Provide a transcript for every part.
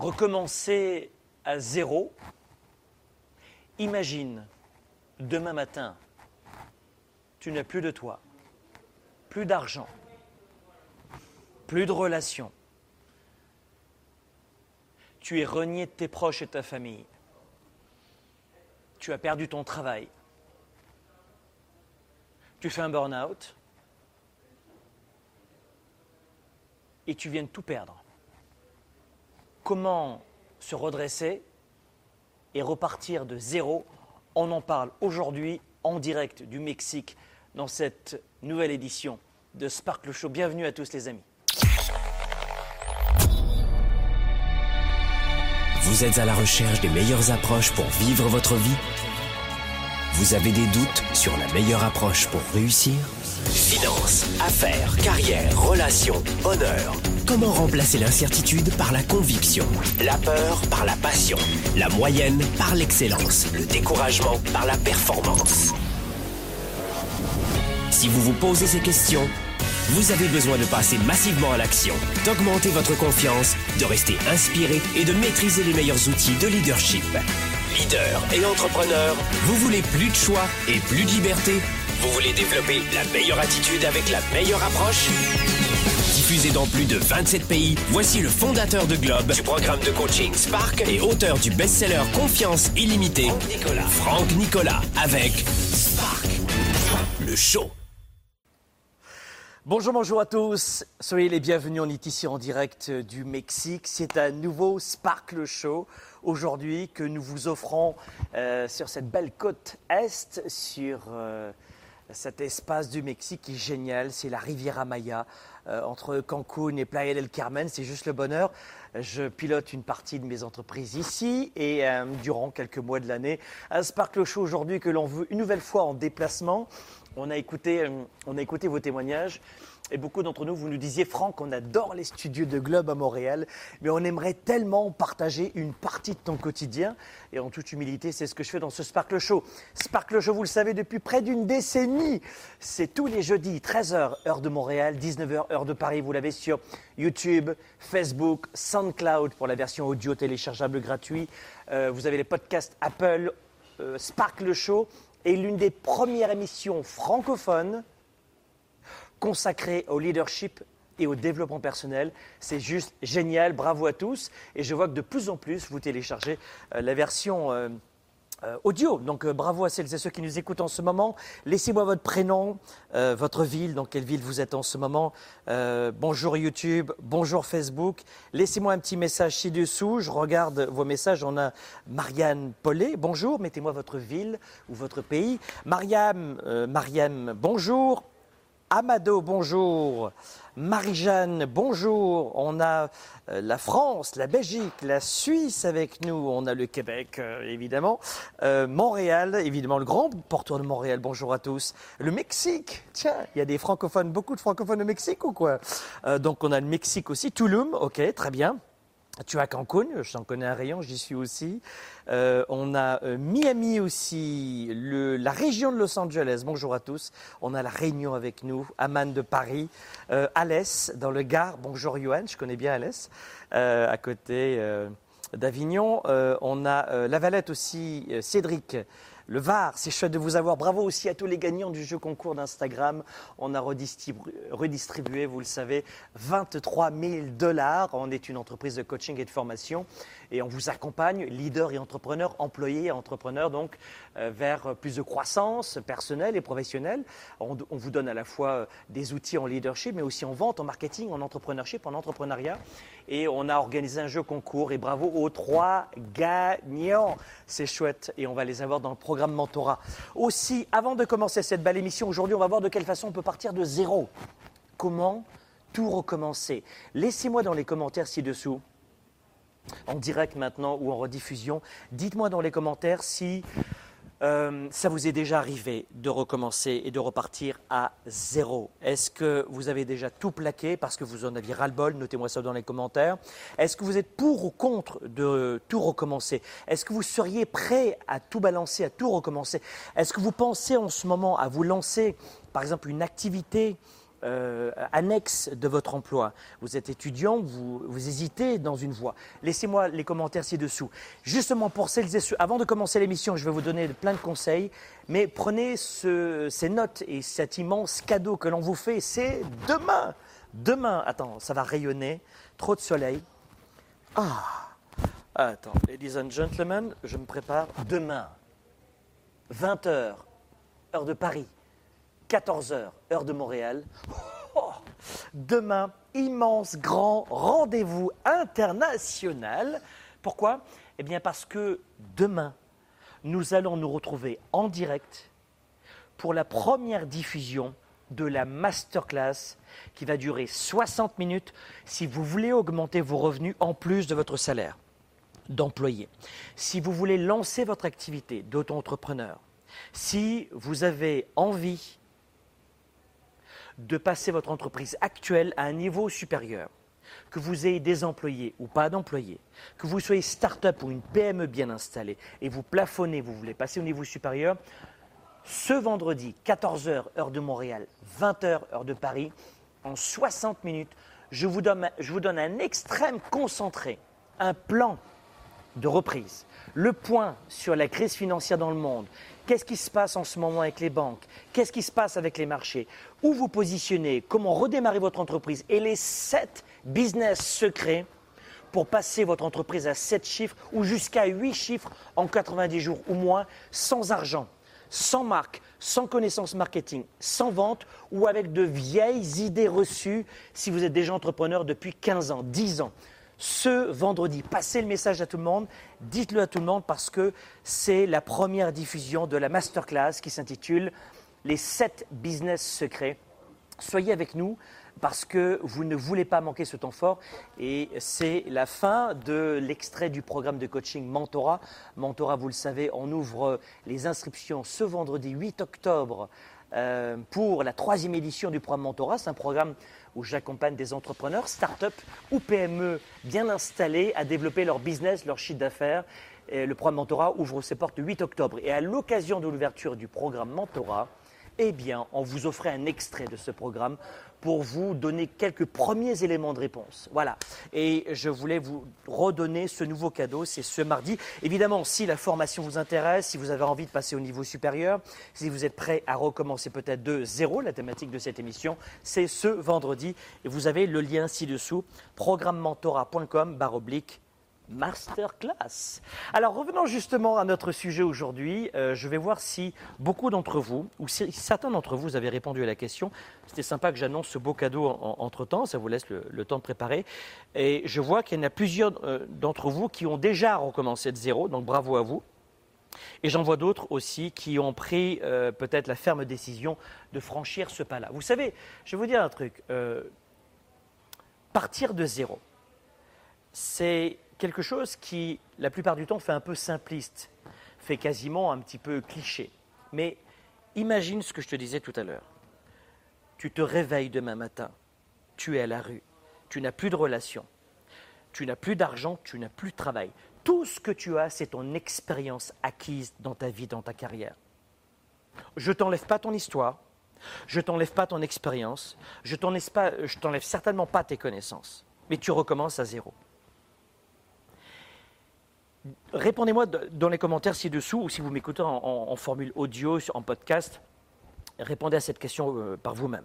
recommencer à zéro, imagine demain matin, tu n'as plus de toi, plus d'argent, plus de relations. Tu es renié de tes proches et de ta famille. Tu as perdu ton travail. Tu fais un burn-out. Et tu viens de tout perdre. Comment se redresser et repartir de zéro On en parle aujourd'hui en direct du Mexique dans cette nouvelle édition de Sparkle Show. Bienvenue à tous les amis. Vous êtes à la recherche des meilleures approches pour vivre votre vie? Vous avez des doutes sur la meilleure approche pour réussir? Finances, affaires, carrière, relations, honneur. Comment remplacer l'incertitude par la conviction? La peur par la passion. La moyenne par l'excellence. Le découragement par la performance. Si vous vous posez ces questions, vous avez besoin de passer massivement à l'action, d'augmenter votre confiance, de rester inspiré et de maîtriser les meilleurs outils de leadership. Leader et entrepreneur, vous voulez plus de choix et plus de liberté? Vous voulez développer la meilleure attitude avec la meilleure approche? Diffusé dans plus de 27 pays, voici le fondateur de Globe, du programme de coaching Spark et auteur du best-seller Confiance illimitée, Franck Nicolas. Franck Nicolas avec Spark, le show. Bonjour, bonjour à tous. Soyez les bienvenus. On est ici en direct du Mexique. C'est un nouveau Sparkle Show aujourd'hui que nous vous offrons euh, sur cette belle côte est, sur euh, cet espace du Mexique qui est génial. C'est la Riviera Maya euh, entre Cancun et Playa del Carmen. C'est juste le bonheur. Je pilote une partie de mes entreprises ici et euh, durant quelques mois de l'année, un Sparkle Show aujourd'hui que l'on veut une nouvelle fois en déplacement. On a écouté, euh, on a écouté vos témoignages et beaucoup d'entre nous, vous nous disiez, Franck, on adore les studios de Globe à Montréal, mais on aimerait tellement partager une partie de ton quotidien. Et en toute humilité, c'est ce que je fais dans ce Sparkle Show. Sparkle Show, vous le savez, depuis près d'une décennie, c'est tous les jeudis, 13h, heure de Montréal, 19h, heure de Paris. Vous l'avez sur YouTube, Facebook, SoundCloud pour la version audio téléchargeable gratuit. Euh, vous avez les podcasts Apple, euh, Sparkle Show est l'une des premières émissions francophones consacrée au leadership et au développement personnel. C'est juste génial, bravo à tous. Et je vois que de plus en plus, vous téléchargez euh, la version euh, euh, audio. Donc bravo à celles et ceux qui nous écoutent en ce moment. Laissez-moi votre prénom, votre ville, dans quelle ville vous êtes en ce moment? bonjour YouTube, bonjour Facebook. Laissez-moi un petit message ci-dessous. Je regarde vos messages. On a Marianne Paulet, bonjour. Mettez-moi votre ville ou votre pays. Mariam, Mariam, bonjour. Amado, bonjour. Marie-Jeanne, bonjour. On a euh, la France, la Belgique, la Suisse avec nous. On a le Québec, euh, évidemment. Euh, Montréal, évidemment, le grand porteur de Montréal. Bonjour à tous. Le Mexique. Tiens, il y a des francophones, beaucoup de francophones au Mexique ou quoi? Donc, on a le Mexique aussi. Touloum, ok, très bien. Tu as Cancun, j'en connais un rayon, j'y suis aussi. Euh, on a euh, Miami aussi, la région de Los Angeles. Bonjour à tous. On a la Réunion avec nous, Amman de Paris, euh, Alès dans le Gard. Bonjour Johan, je connais bien Alès, à côté d'Avignon. on a la Valette aussi, Cédric le VAR. C'est chouette de vous avoir. Bravo aussi à tous les gagnants du jeu concours d'Instagram. On a redistribué, vous le savez, 23 000 dollars. On est une entreprise de coaching et de formation et on vous accompagne, leader et entrepreneur, employé et entrepreneur, donc euh, vers plus de croissance personnelle et professionnelle. On, on, vous donne à la fois euh, des outils en leadership, mais aussi en vente, en marketing, en entrepreneurship, en entrepreneuriat. Et on a organisé un jeu concours et bravo aux trois gagnants. C'est chouette et on va les avoir dans le programme Mentorat. Aussi, avant de commencer cette belle émission, aujourd'hui, on va voir de quelle façon on peut partir de zéro. Comment tout recommencer? Laissez-moi dans les commentaires ci-dessous en direct maintenant ou en rediffusion. Dites-moi dans les commentaires si euh, ça vous est déjà arrivé de recommencer et de repartir à zéro. Est-ce que vous avez déjà tout plaqué parce que vous en aviez ras-le-bol? Notez-moi ça dans les commentaires. Est-ce que vous êtes pour ou contre de tout recommencer? Est-ce que vous seriez prêt à tout balancer, à tout recommencer? Est-ce que vous pensez en ce moment à vous lancer, par exemple, une activité euh, annexe de votre emploi. Vous êtes étudiant, vous, vous hésitez dans une voie. Laissez-moi les commentaires ci-dessous. Justement, pour celles et ceux, avant de commencer l'émission, je vais vous donner plein de conseils, mais prenez ce- ces notes et cet immense cadeau que l'on vous fait, c'est demain. Demain, attends, ça va rayonner, trop de soleil. Ah, attends, ladies and gentlemen, je me prépare. Demain, 20h, heure de Paris. 14h, heure de Montréal. Oh, demain, immense, grand rendez-vous international. Pourquoi? Eh bien parce que demain, nous allons nous retrouver en direct pour la première diffusion de la masterclass qui va durer 60 minutes si vous voulez augmenter vos revenus en plus de votre salaire d'employé. Si vous voulez lancer votre activité d'auto-entrepreneur, si vous avez envie de passer votre entreprise actuelle à un niveau supérieur, que vous ayez des employés ou pas d'employés, que vous soyez start-up ou une PME bien installée et vous plafonnez, vous voulez passer au niveau supérieur, ce vendredi, 14h, heure de Montréal, 20h, heure de Paris, en 60 minutes, je vous donne, je vous donne un extrême concentré, un plan de reprise, le point sur la crise financière dans le monde, qu'est-ce qui se passe en ce moment avec les banques, qu'est-ce qui se passe avec les marchés, où vous positionnez, comment redémarrer votre entreprise? Et les sept business secrets pour passer votre entreprise à 7 chiffres ou jusqu'à 8 chiffres en 90 jours ou moins sans argent, sans marque, sans connaissance marketing, sans vente ou avec de vieilles idées reçues si vous êtes déjà entrepreneur depuis 15 ans, 10 ans? Ce vendredi, passez le message à tout le monde, dites-le à tout le monde parce que c'est la première diffusion de la masterclass qui s'intitule Les 7 business secrets Soyez avec nous parce que vous ne voulez pas manquer ce temps fort. Et c'est la fin de l'extrait du programme de coaching Mentora. Mentora, vous le savez, on ouvre les inscriptions ce vendredi 8 octobre euh, pour la troisième édition du programme Mentora. C'est un programme où j'accompagne des entrepreneurs, start-up ou PME bien installés à développer leur business, leur chiffre d'affaires. Le programme Mentora ouvre ses portes le 8 octobre. Et à l'occasion de l'ouverture du programme Mentora, eh bien, on vous offrait un extrait de ce programme pour vous donner quelques premiers éléments de réponse. Voilà. Et je voulais vous redonner ce nouveau cadeau, c'est ce mardi. Évidemment, si la formation vous intéresse, si vous avez envie de passer au niveau supérieur, si vous êtes prêt à recommencer peut-être de zéro, la thématique de cette émission, c'est ce vendredi. Et vous avez le lien ci-dessous, programmementora.com barre oblique masterclass. Alors revenons justement à notre sujet aujourd'hui. Euh, je vais voir si beaucoup d'entre vous, ou si certains d'entre vous avez répondu à la question. C'était sympa que j'annonce ce beau cadeau en- entre-temps, ça vous laisse le, temps de préparer. Et je vois qu'il y en a plusieurs euh, d'entre vous qui ont déjà recommencé de zéro, donc bravo à vous. Et j'en vois d'autres aussi qui ont pris euh, peut-être la ferme décision de franchir ce pas-là. Vous savez, je vais vous dire un truc. partir de zéro, c'est quelque chose qui, la plupart du temps, fait un peu simpliste, fait quasiment un petit peu cliché. Mais imagine ce que je te disais tout à l'heure. Tu te réveilles demain matin, tu es à la rue, tu n'as plus de relation, tu n'as plus d'argent, tu n'as plus de travail. Tout ce que tu as, c'est ton expérience acquise dans ta vie, dans ta carrière. Je t'enlève pas ton histoire, je t'enlève pas ton expérience, je t'enlève certainement pas tes connaissances, mais tu recommences à zéro. Répondez-moi de- dans les commentaires ci-dessous, ou si vous m'écoutez en formule audio, en podcast, répondez à cette question euh, par vous-même.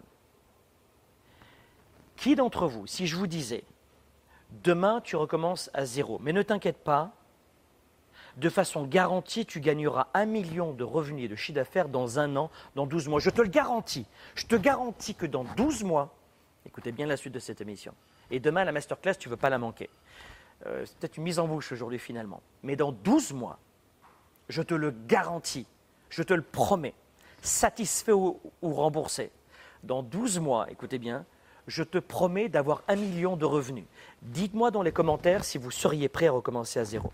Qui d'entre vous, si je vous disais, demain tu recommences à zéro, mais ne t'inquiète pas, de façon garantie, tu gagneras un million de revenus et de chiffre d'affaires dans un an, dans 12 mois. Je te le garantis. Je te garantis que dans 12 mois, écoutez bien la suite de cette émission, et demain la masterclass, tu ne veux pas la manquer. Euh, c'est peut-être une mise en bouche aujourd'hui finalement. Mais dans 12 mois, je te le garantis, je te le promets, satisfait ou, ou remboursé, dans 12 mois, écoutez bien, je te promets d'avoir un million de revenus. Dites-moi dans les commentaires si vous seriez prêt à recommencer à zéro.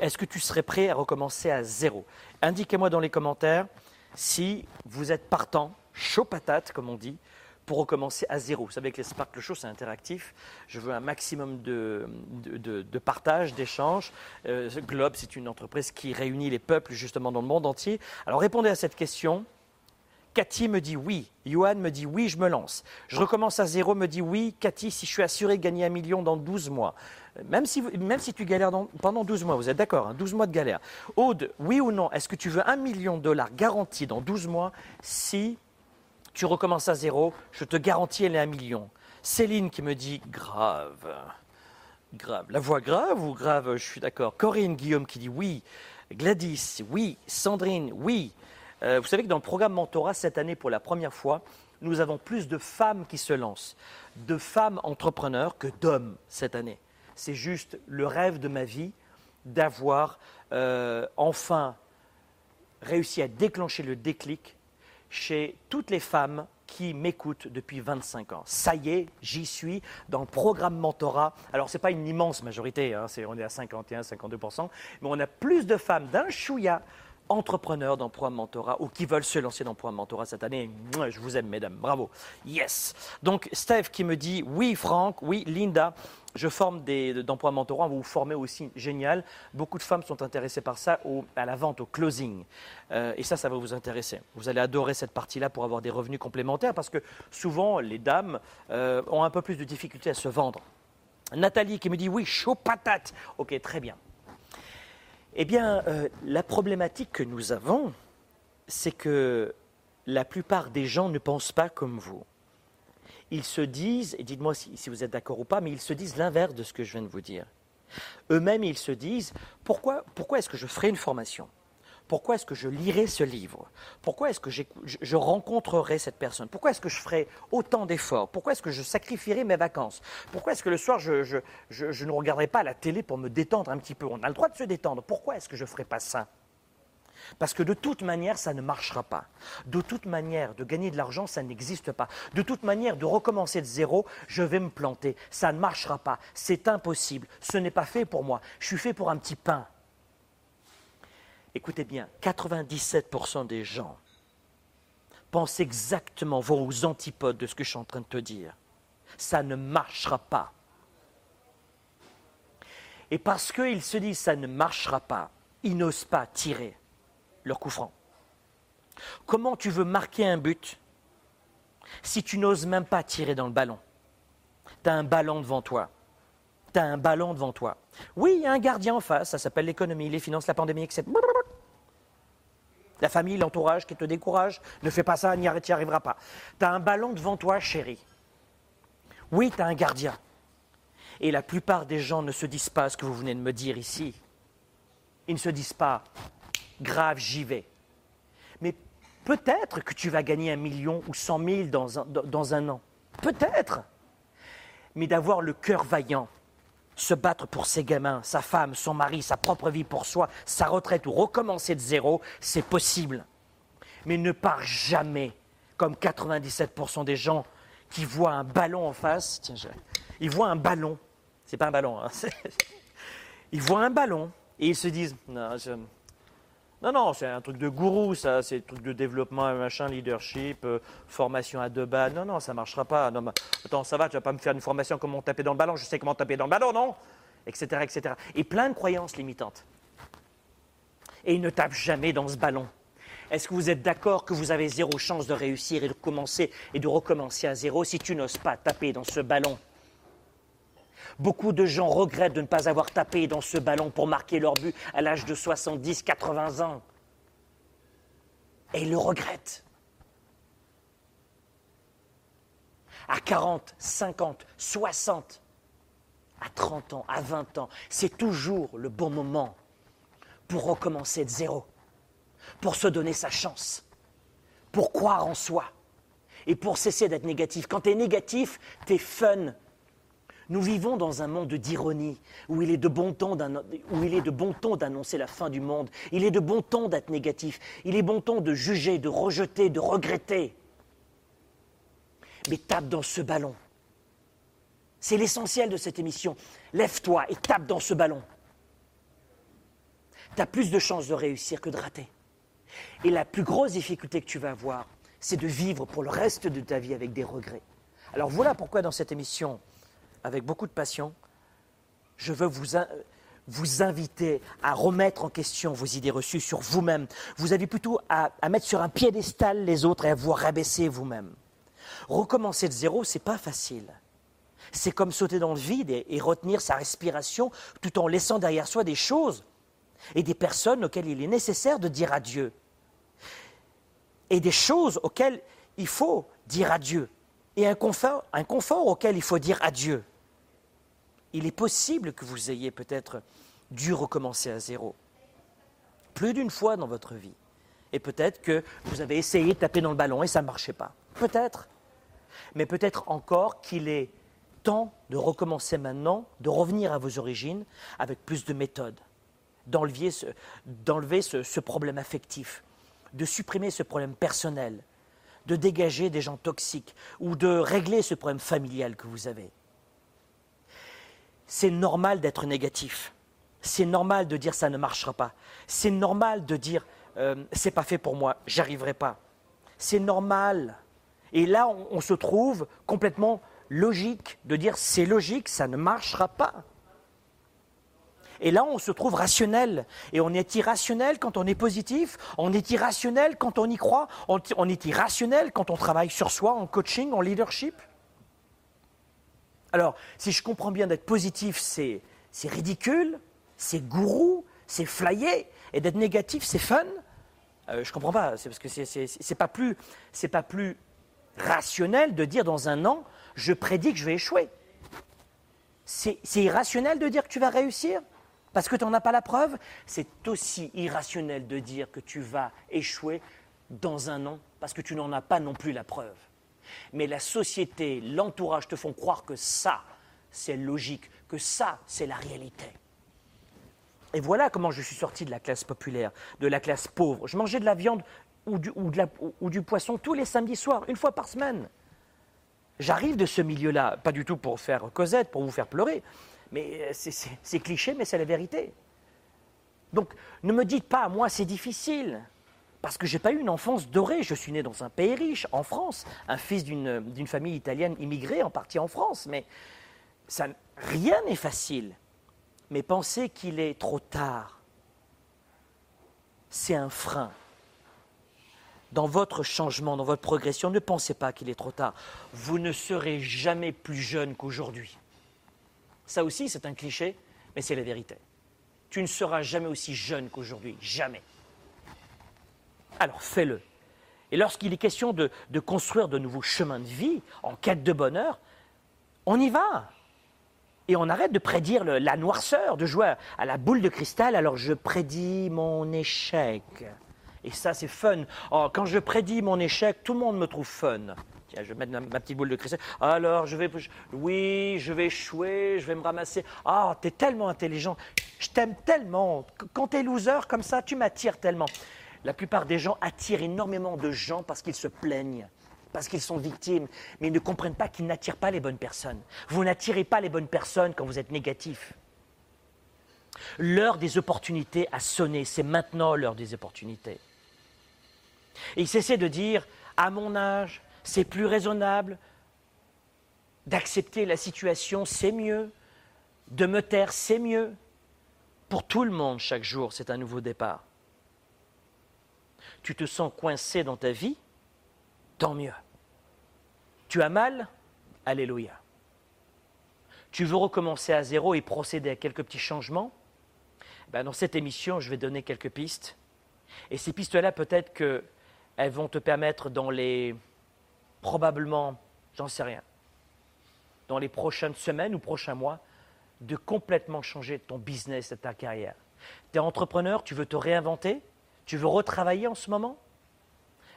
Est-ce que tu serais prêt à recommencer à zéro? Indiquez-moi dans les commentaires si vous êtes partant, chaud patate comme on dit, pour recommencer à zéro. Vous savez que les Sparkle Show, c'est interactif. Je veux un maximum de, de, partage, d'échange. Euh, Globe, c'est une entreprise qui réunit les peuples justement dans le monde entier. Alors répondez à cette question. Cathy me dit oui. Johan me dit oui, je me lance. Je recommence à zéro, me dit oui. Cathy, si je suis assuré de gagner un million dans 12 mois. Même si, même si tu galères pendant 12 mois, vous êtes d'accord 12 hein, mois de galère. Aude, oui ou non Est-ce que tu veux un million de dollars garanti dans 12 mois si tu recommences à zéro Je te garantis, elle est un million. Céline qui me dit grave. Grave. La voix grave ou grave Je suis d'accord. Corinne Guillaume qui dit oui. Gladys, oui. Sandrine, oui. Euh, vous savez que dans le programme Mentorat, cette année, pour la première fois, nous avons plus de femmes qui se lancent, de femmes entrepreneurs que d'hommes cette année. C'est juste le rêve de ma vie d'avoir euh, enfin réussi à déclencher le déclic chez toutes les femmes qui m'écoutent depuis 25 ans. Ça y est, j'y suis dans le programme mentorat. Alors, ce n'est pas une immense majorité, hein, on est à 51, 52%, mais on a plus de femmes d'un chouïa entrepreneurs dans programme mentorat ou qui veulent se lancer dans programme mentorat cette année. Je vous aime, mesdames. Bravo. Yes. Donc, Steph qui me dit oui, Franck, oui, Linda. Je forme des, dans programme mentorat, vous vous formez aussi, génial. Beaucoup de femmes sont intéressées par ça, à la vente, au closing. Euh, et ça, ça va vous intéresser. Vous allez adorer cette partie-là pour avoir des revenus complémentaires parce que souvent, les dames euh, ont un peu plus de difficultés à se vendre. Nathalie qui me dit oui, chaud patate. Ok, très bien. Eh bien, euh, la problématique que nous avons, c'est que la plupart des gens ne pensent pas comme vous. Ils se disent, et dites-moi si, vous êtes d'accord ou pas, mais ils se disent l'inverse de ce que je viens de vous dire. Eux-mêmes, ils se disent, pourquoi, pourquoi est-ce que je ferai une formation? Pourquoi est-ce que je lirai ce livre? Pourquoi est-ce que je, rencontrerai cette personne? Pourquoi est-ce que je ferai autant d'efforts? Pourquoi est-ce que je sacrifierai mes vacances? Pourquoi est-ce que le soir, je, je, ne regarderai pas la télé pour me détendre un petit peu? On a le droit de se détendre. Pourquoi est-ce que je ne ferai pas ça? Parce que de toute manière, ça ne marchera pas. De toute manière, de gagner de l'argent, ça n'existe pas. De toute manière, de recommencer de zéro, je vais me planter. Ça ne marchera pas. C'est impossible. Ce n'est pas fait pour moi. Je suis fait pour un petit pain écoutez bien, 97% des gens pensent exactement, vont aux antipodes de ce que je suis en train de te dire. Ça ne marchera pas. Et parce qu'ils se disent ça ne marchera pas, ils n'osent pas tirer leur coup franc. Comment tu veux marquer un but si tu n'oses même pas tirer dans le ballon? Tu as un ballon devant toi. Tu as un ballon devant toi. Oui, il y a un gardien en face, ça s'appelle l'économie, les finances, la pandémie, etc. La famille, l'entourage qui te décourage, ne fais pas ça, n'y arriveras pas. Tu as un ballon devant toi, chérie. Oui, tu as un gardien. Et la plupart des gens ne se disent pas ce que vous venez de me dire ici. Ils ne se disent pas, grave, j'y vais. Mais peut-être que tu vas gagner un million ou cent mille dans un, dans un an. Peut-être. Mais d'avoir le cœur vaillant, se battre pour ses gamins, sa femme, son mari, sa propre vie pour soi, sa retraite ou recommencer de zéro, c'est possible. Mais ne pars jamais comme 97% des gens qui voient un ballon en face. Tiens, ils voient un ballon. C'est pas un ballon. Hein, ils voient un ballon et ils se disent non, je, non, non, c'est un truc de gourou, ça, c'est un truc de développement, machin, leadership, euh, formation à deux balles. Non, non, ça marchera pas. Non, attends, ça va, tu vas pas me faire une formation comment taper dans le ballon, je sais comment taper dans le ballon, non? Etc., etc. Et plein de croyances limitantes. Et ils ne tapent jamais dans ce ballon. Est-ce que vous êtes d'accord que vous avez zéro chance de réussir et de commencer et de recommencer à zéro si tu n'oses pas taper dans ce ballon? Beaucoup de gens regrettent de ne pas avoir tapé dans ce ballon pour marquer leur but à l'âge de 70, 80 ans. Et ils le regrettent. À 40, 50, 60, à 30 ans, à 20 ans, c'est toujours le bon moment pour recommencer de zéro, pour se donner sa chance, pour croire en soi et pour cesser d'être négatif. Quand tu es négatif, tu es fun, nous vivons dans un monde d'ironie, où il est de bon ton d'annoncer la fin du monde. Il est de bon ton d'être négatif. Il est bon ton de juger, de rejeter, de regretter. Mais tape dans ce ballon. C'est l'essentiel de cette émission. Lève-toi et tape dans ce ballon. Tu as plus de chances de réussir que de rater. Et la plus grosse difficulté que tu vas avoir, c'est de vivre pour le reste de ta vie avec des regrets. Alors voilà pourquoi dans cette émission, avec beaucoup de passion, je veux vous, vous inviter à remettre en question vos idées reçues sur vous-même. Vous avez plutôt à, mettre sur un piédestal les autres et à vous rabaisser vous-même. Recommencer de zéro, c'est pas facile. C'est comme sauter dans le vide et, et retenir sa respiration tout en laissant derrière soi des choses et des personnes auxquelles il est nécessaire de dire adieu. Et des choses auxquelles il faut dire adieu. Et un confort, un confort auquel il faut dire adieu. Il est possible que vous ayez peut-être dû recommencer à zéro. Plus d'une fois dans votre vie. Et peut-être que vous avez essayé de taper dans le ballon et ça ne marchait pas. Peut-être. Mais peut-être encore qu'il est temps de recommencer maintenant, de revenir à vos origines avec plus de méthode, d'enlever ce, ce, ce problème affectif, de supprimer ce problème personnel, de dégager des gens toxiques ou de régler ce problème familial que vous avez. C'est normal d'être négatif. C'est normal de dire ça ne marchera pas. C'est normal de dire euh, c'est pas fait pour moi, j'arriverai pas. C'est normal. Et là, on, se trouve complètement logique de dire c'est logique, ça ne marchera pas. Et là, on se trouve rationnel. Et on est irrationnel quand on est positif, on est irrationnel quand on y croit, on est irrationnel quand on travaille sur soi en coaching, en leadership. Alors, si je comprends bien d'être positif, c'est ridicule, c'est gourou, c'est flyé, et d'être négatif, c'est fun. Euh, je ne comprends pas, c'est parce que c'est pas plus, pas plus rationnel de dire dans un an, je prédis que je vais échouer. C'est irrationnel de dire que tu vas réussir? Parce que tu n'en as pas la preuve? C'est aussi irrationnel de dire que tu vas échouer dans un an parce que tu n'en as pas non plus la preuve. Mais la société, l'entourage te font croire que ça, c'est logique, que ça, c'est la réalité. Et voilà comment je suis sorti de la classe populaire, de la classe pauvre. Je mangeais de la viande ou du, poisson tous les samedis soirs, une fois par semaine. J'arrive de ce milieu-là, pas du tout pour faire Cosette, pour vous faire pleurer, mais c'est cliché, mais c'est la vérité. Donc ne me dites pas, moi c'est difficile, parce que je n'ai pas eu une enfance dorée. Je suis né dans un pays riche, en France, un fils d'une famille italienne immigrée, en partie en France, mais rien n'est facile. Mais penser qu'il est trop tard, c'est un frein. Dans votre changement, dans votre progression, ne pensez pas qu'il est trop tard. Vous ne serez jamais plus jeune qu'aujourd'hui. Ça aussi, c'est un cliché, mais c'est la vérité. Tu ne seras jamais aussi jeune qu'aujourd'hui, jamais. Alors fais-le. Et lorsqu'il est question de, de, construire de nouveaux chemins de vie en quête de bonheur, on y va. Et on arrête de prédire la noirceur, de jouer à la boule de cristal, alors je prédis mon échec. Et ça, c'est fun. Oh, quand je prédis mon échec, tout le monde me trouve fun. Tiens, je vais mettre ma petite boule de cristal. Alors, je vais, oui, je vais échouer, je vais me ramasser. Ah, t'es tellement intelligent. Je t'aime tellement. Quand t'es loser comme ça, tu m'attires tellement. La plupart des gens attirent énormément de gens parce qu'ils se plaignent, parce qu'ils sont victimes, mais ils ne comprennent pas qu'ils n'attirent pas les bonnes personnes. Vous n'attirez pas les bonnes personnes quand vous êtes négatif. L'heure des opportunités a sonné, c'est maintenant l'heure des opportunités. Et il s'essaie de dire, à mon âge, c'est plus raisonnable d'accepter la situation, c'est mieux, de me taire, c'est mieux. Pour tout le monde, chaque jour, c'est un nouveau départ. Tu te sens coincé dans ta vie, tant mieux. Tu as mal, alléluia. Tu veux recommencer à zéro et procéder à quelques petits changements? Ben Dans cette émission, je vais donner quelques pistes. Et ces pistes-là, peut-être qu'elles vont te permettre dans les probablement, j'en sais rien, dans les prochaines semaines ou prochains mois, de complètement changer ton business et ta carrière. Tu es entrepreneur, tu veux te réinventer, tu veux retravailler en ce moment?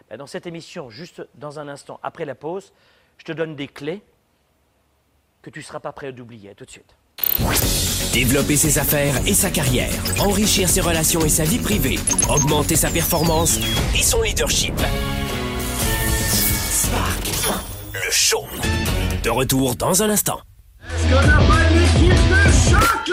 Ben, Dans cette émission, juste dans un instant, après la pause, je te donne des clés que tu ne seras pas prêt à oublier. tout de suite. Développer ses affaires et sa carrière, enrichir ses relations et sa vie privée, augmenter sa performance et son leadership. Spark, le show. De retour dans un instant. Est-ce qu'on n'a pas une équipe de choc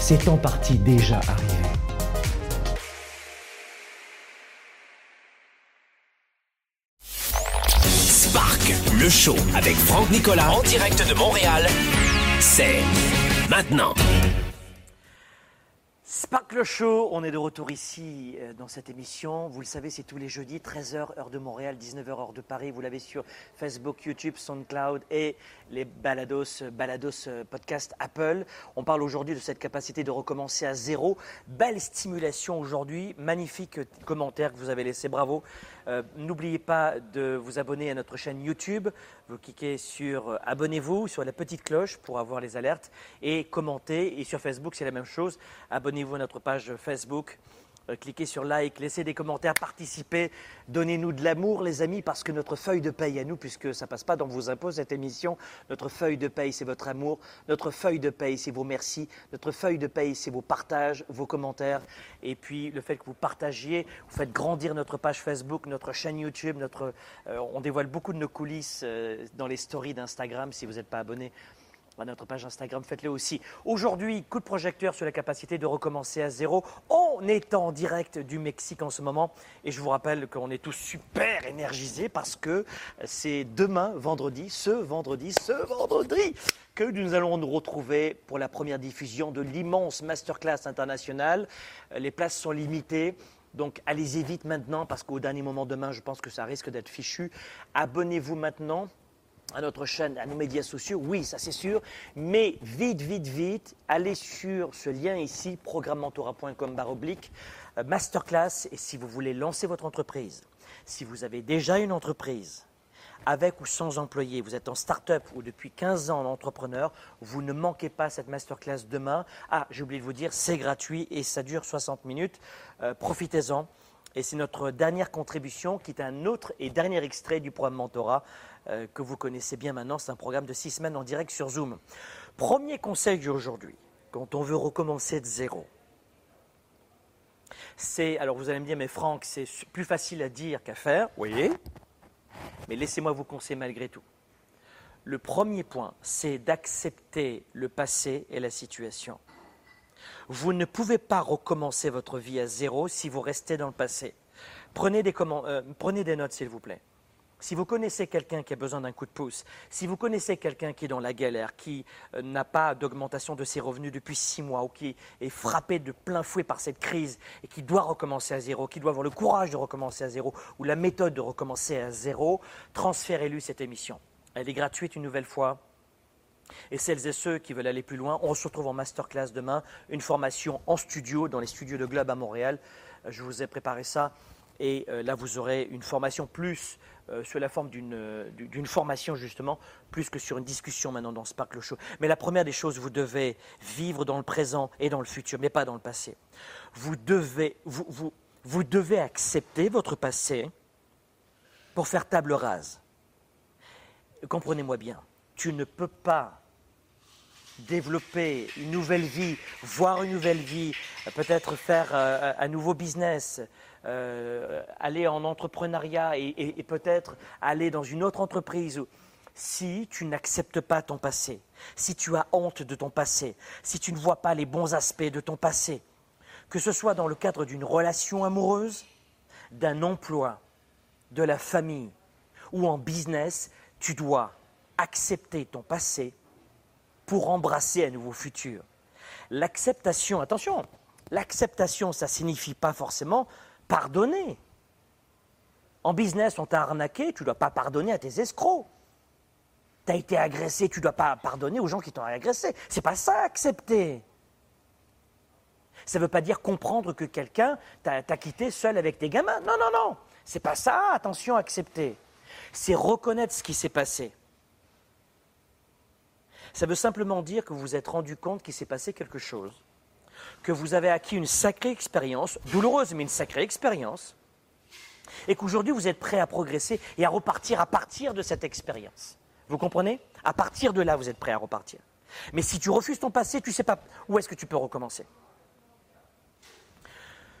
c'est en partie déjà arrivé. Spark, le show avec Franck Nicolas en direct de Montréal, c'est maintenant. Spark le Show, on est de retour ici euh, dans cette émission. Vous le savez, c'est tous les jeudis, 13h heure de Montréal, 19h heure de Paris. Vous l'avez sur Facebook, YouTube, SoundCloud et les Balados, Balados euh, Podcast Apple. On parle aujourd'hui de cette capacité de recommencer à zéro. Belle stimulation aujourd'hui, magnifique commentaire que vous avez laissé, bravo. Euh, N'oubliez pas de vous abonner à notre chaîne YouTube. Vous cliquez sur abonnez-vous, sur la petite cloche pour avoir les alertes et commentez. Et sur Facebook, c'est la même chose. Abonnez-vous à notre page Facebook. Euh, cliquez sur like, laissez des commentaires, participez, donnez-nous de l'amour, les amis, parce que notre feuille de paye à nous, puisque ça passe pas dans vos impôts cette émission, notre feuille de paye c'est votre amour, notre feuille de paye c'est vos merci, notre feuille de paye c'est vos partages, vos commentaires, et puis le fait que vous partagiez, vous faites grandir notre page Facebook, notre chaîne YouTube, notre, euh, on dévoile beaucoup de nos coulisses euh, dans les stories d'Instagram. Si vous n'êtes pas abonné à notre page Instagram, faites-le aussi. Aujourd'hui, coup de projecteur sur la capacité de recommencer à zéro. On est en direct du Mexique en ce moment et je vous rappelle qu'on est tous super énergisés parce que c'est demain, vendredi, ce vendredi, ce vendredi, que nous allons nous retrouver pour la première diffusion de l'immense masterclass internationale. Les places sont limitées. Donc allez-y vite maintenant parce qu'au dernier moment demain, je pense que ça risque d'être fichu. Abonnez-vous maintenant à notre chaîne, à nos médias sociaux, oui, ça c'est sûr, mais vite, vite, vite, allez sur ce lien ici, programmentora.com barre oblique, euh, masterclass, et si vous voulez lancer votre entreprise, si vous avez déjà une entreprise, avec ou sans employés, vous êtes en start-up ou depuis 15 ans en entrepreneur, vous ne manquez pas cette masterclass demain. Ah, j'ai oublié de vous dire, c'est gratuit et ça dure 60 minutes. Euh, Profitez-en. Et c'est notre dernière contribution qui est un autre et dernier extrait du programme Mentorat euh, que vous connaissez bien maintenant. C'est un programme de six semaines en direct sur Zoom. Premier conseil d'aujourd'hui, quand on veut recommencer de zéro, c'est, alors vous allez me dire, mais Franck, c'est plus facile à dire qu'à faire, oui, mais laissez-moi vous conseiller malgré tout. Le premier point, c'est d'accepter le passé et la situation. Vous ne pouvez pas recommencer votre vie à zéro si vous restez dans le passé. Prenez des, euh, prenez des notes, s'il vous plaît. Si vous connaissez quelqu'un qui a besoin d'un coup de pouce, si vous connaissez quelqu'un qui est dans la galère, qui euh, n'a pas d'augmentation de ses revenus depuis six mois, ou qui est frappé de plein fouet par cette crise et qui doit recommencer à zéro, qui doit avoir le courage de recommencer à zéro, ou la méthode de recommencer à zéro, transférez-lui cette émission. Elle est gratuite une nouvelle fois. Et celles et ceux qui veulent aller plus loin, on se retrouve en masterclass demain, une formation en studio, dans les studios de Globe à Montréal. Euh, je vous ai préparé ça. Et euh, là, vous aurez une formation plus euh, sous la forme d'une formation, justement, plus que sur une discussion maintenant dans Sparkle Show. Mais la première des choses, vous devez vivre dans le présent et dans le futur, mais pas dans le passé. Vous devez, vous, vous, vous devez accepter votre passé pour faire table rase. Comprenez-moi bien, tu ne peux pas développer une nouvelle vie, voir une nouvelle vie, peut-être faire euh, un nouveau business, euh, aller en entrepreneuriat et, peut-être aller dans une autre entreprise. Si tu n'acceptes pas ton passé, si tu as honte de ton passé, si tu ne vois pas les bons aspects de ton passé, que ce soit dans le cadre d'une relation amoureuse, d'un emploi, de la famille ou en business, tu dois accepter ton passé pour embrasser un nouveau futur. L'acceptation, attention, l'acceptation, ça ne signifie pas forcément pardonner. En business, on t'a arnaqué, tu ne dois pas pardonner à tes escrocs. Tu as été agressé, tu ne dois pas pardonner aux gens qui t'ont agressé. C'est pas ça, accepter. Ça ne veut pas dire comprendre que quelqu'un t'a quitté seul avec tes gamins. Non, non, non. C'est pas ça, attention, accepter. C'est reconnaître ce qui s'est passé. Ça veut simplement dire que vous vous êtes rendu compte qu'il s'est passé quelque chose, que vous avez acquis une sacrée expérience, douloureuse mais une sacrée expérience, et qu'aujourd'hui vous êtes prêt à progresser et à repartir à partir de cette expérience. Vous comprenez? À partir de là, vous êtes prêt à repartir. Mais si tu refuses ton passé, tu ne sais pas où est-ce que tu peux recommencer.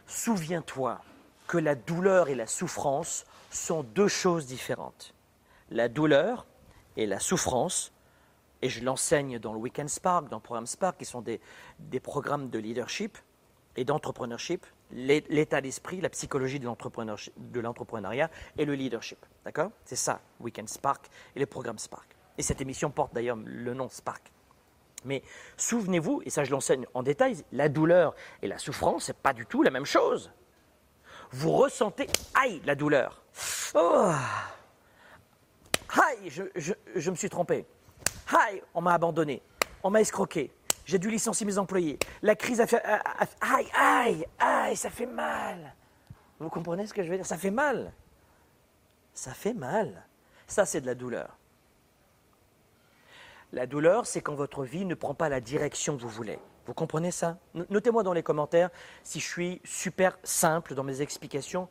Souviens-toi que la douleur et la souffrance sont deux choses différentes. La douleur et la souffrance et je l'enseigne dans le Weekend Spark, dans le programme Spark, qui sont des, programmes de leadership et d'entrepreneurship, l'état d'esprit, la psychologie de l'entrepreneuriat et le leadership. D'accord? C'est ça, Weekend Spark et le programme Spark. Et cette émission porte d'ailleurs le nom Spark. Mais souvenez-vous, et ça je l'enseigne en détail, la douleur et la souffrance, c'est pas du tout la même chose. Vous ressentez, aïe, la douleur. Oh, aïe, je me suis trompé. Aïe, on m'a abandonné, on m'a escroqué, j'ai dû licencier mes employés. La crise a fait. aïe, aïe, aïe, ça fait mal. Vous comprenez ce que je veux dire? Ça fait mal. Ça fait mal. Ça, c'est de la douleur. La douleur, c'est quand votre vie ne prend pas la direction que vous voulez. Vous comprenez ça? Notez-moi dans les commentaires si je suis super simple dans mes explications.